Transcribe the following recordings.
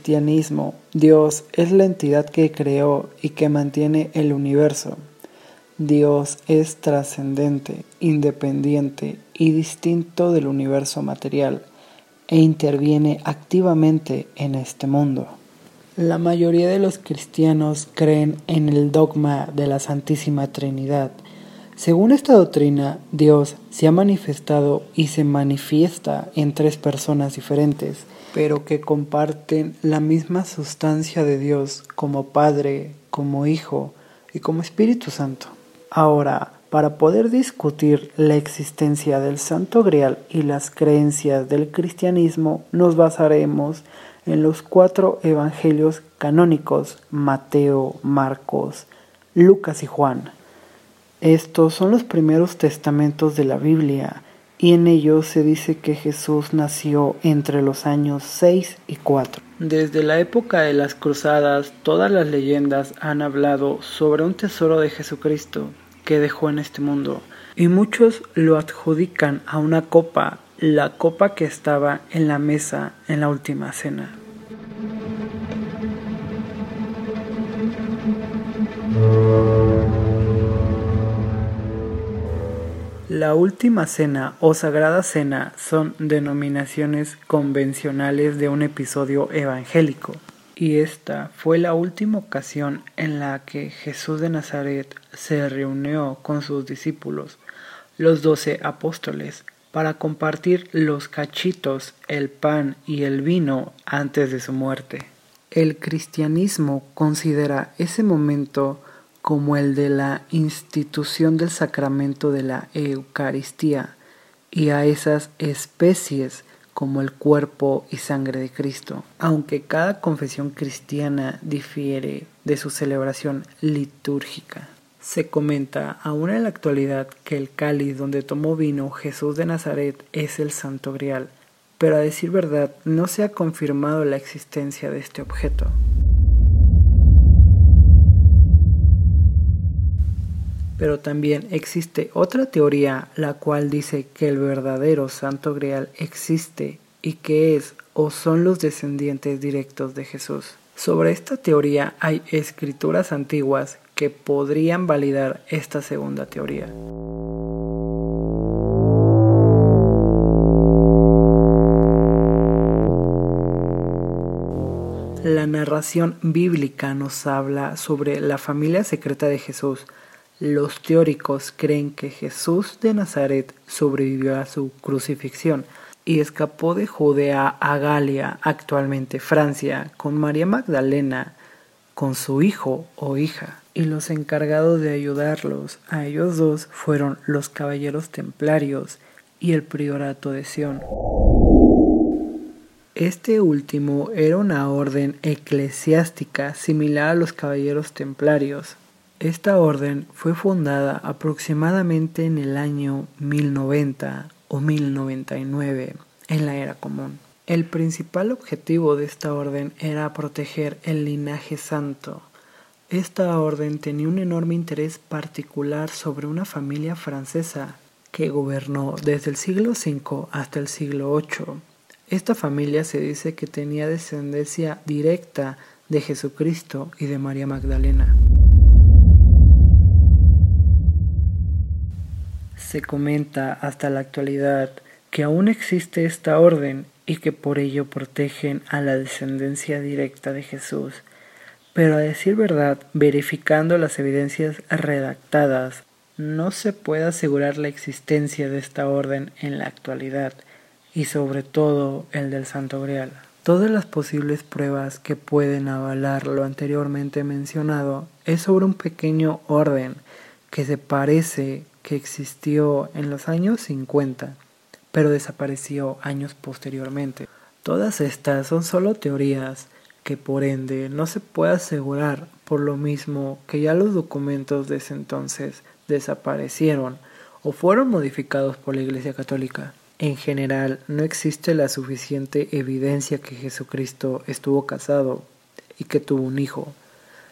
cristianismo, Dios es la entidad que creó y que mantiene el universo. Dios es trascendente, independiente y distinto del universo material e interviene activamente en este mundo. La mayoría de los cristianos creen en el dogma de la Santísima Trinidad. Según esta doctrina, Dios se ha manifestado y se manifiesta en tres personas diferentes, pero que comparten la misma sustancia de Dios como Padre, como Hijo y como Espíritu Santo. Ahora, para poder discutir la existencia del Santo Grial y las creencias del cristianismo, nos basaremos en los cuatro evangelios canónicos, Mateo, Marcos, Lucas y Juan. Estos son los primeros testamentos de la Biblia y en ellos se dice que Jesús nació entre los años 6 y 4. Desde la época de las cruzadas, todas las leyendas han hablado sobre un tesoro de Jesucristo que dejó en este mundo, y muchos lo adjudican a una copa, la copa que estaba en la mesa en la última cena. La última cena o sagrada cena son denominaciones convencionales de un episodio evangélico, y esta fue la última ocasión en la que Jesús de Nazaret se reunió con sus discípulos, los doce apóstoles, para compartir los cachitos, el pan y el vino antes de su muerte. El cristianismo considera ese momento como el de la institución del sacramento de la Eucaristía y a esas especies como el cuerpo y sangre de Cristo. Aunque cada confesión cristiana difiere de su celebración litúrgica. Se comenta aún en la actualidad que el cáliz donde tomó vino Jesús de Nazaret es el Santo Grial, pero a decir verdad no se ha confirmado la existencia de este objeto. Pero también existe otra teoría la cual dice que el verdadero Santo Grial existe y que es o son los descendientes directos de Jesús. Sobre esta teoría hay escrituras antiguas que podrían validar esta segunda teoría. La narración bíblica nos habla sobre la familia secreta de Jesús, los teóricos creen que Jesús de Nazaret sobrevivió a su crucifixión y escapó de Judea a Galia, actualmente Francia, con María Magdalena, con su hijo o hija. Y los encargados de ayudarlos a ellos dos fueron los caballeros templarios y el priorato de Sión. Este último era una orden eclesiástica similar a los caballeros templarios, esta orden fue fundada aproximadamente en el año 1090 o 1099 en la era común. El principal objetivo de esta orden era proteger el linaje santo. Esta orden tenía un enorme interés particular sobre una familia francesa que gobernó desde el siglo V hasta el siglo VIII. Esta familia se dice que tenía descendencia directa de Jesucristo y de María Magdalena. Se comenta hasta la actualidad que aún existe esta orden y que por ello protegen a la descendencia directa de Jesús. Pero a decir verdad, verificando las evidencias redactadas, no se puede asegurar la existencia de esta orden en la actualidad y sobre todo el del Santo Grial. Todas las posibles pruebas que pueden avalar lo anteriormente mencionado es sobre un pequeño orden que se parece que existió en los años 50, pero desapareció años posteriormente. Todas estas son solo teorías que por ende no se puede asegurar por lo mismo que ya los documentos de ese entonces desaparecieron o fueron modificados por la Iglesia Católica. En general, no existe la suficiente evidencia que Jesucristo estuvo casado y que tuvo un hijo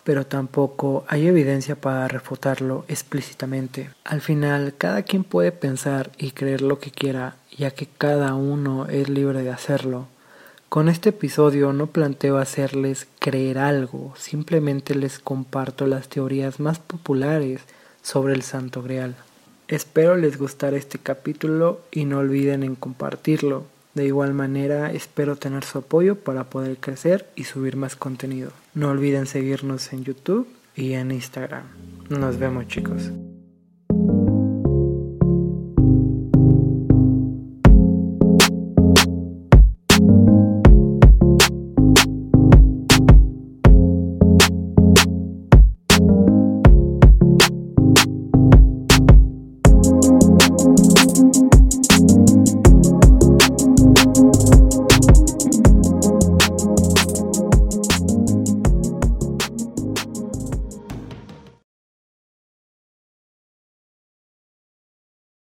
pero tampoco hay evidencia para refutarlo explícitamente. Al final, cada quien puede pensar y creer lo que quiera, ya que cada uno es libre de hacerlo. Con este episodio no planteo hacerles creer algo, simplemente les comparto las teorías más populares sobre el Santo Grial. Espero les gustara este capítulo y no olviden en compartirlo. De igual manera espero tener su apoyo para poder crecer y subir más contenido. No olviden seguirnos en YouTube y en Instagram. Nos vemos chicos.